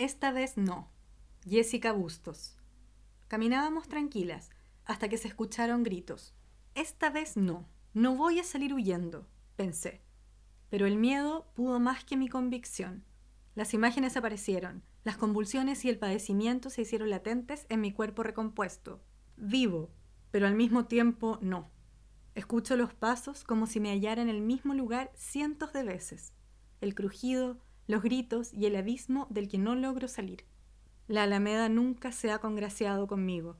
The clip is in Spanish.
Esta vez no. Jessica Bustos. Caminábamos tranquilas hasta que se escucharon gritos. Esta vez no. No voy a salir huyendo, pensé. Pero el miedo pudo más que mi convicción. Las imágenes aparecieron, las convulsiones y el padecimiento se hicieron latentes en mi cuerpo recompuesto. Vivo, pero al mismo tiempo no. Escucho los pasos como si me hallara en el mismo lugar cientos de veces. El crujido, los gritos y el abismo del que no logro salir. La Alameda nunca se ha congraciado conmigo.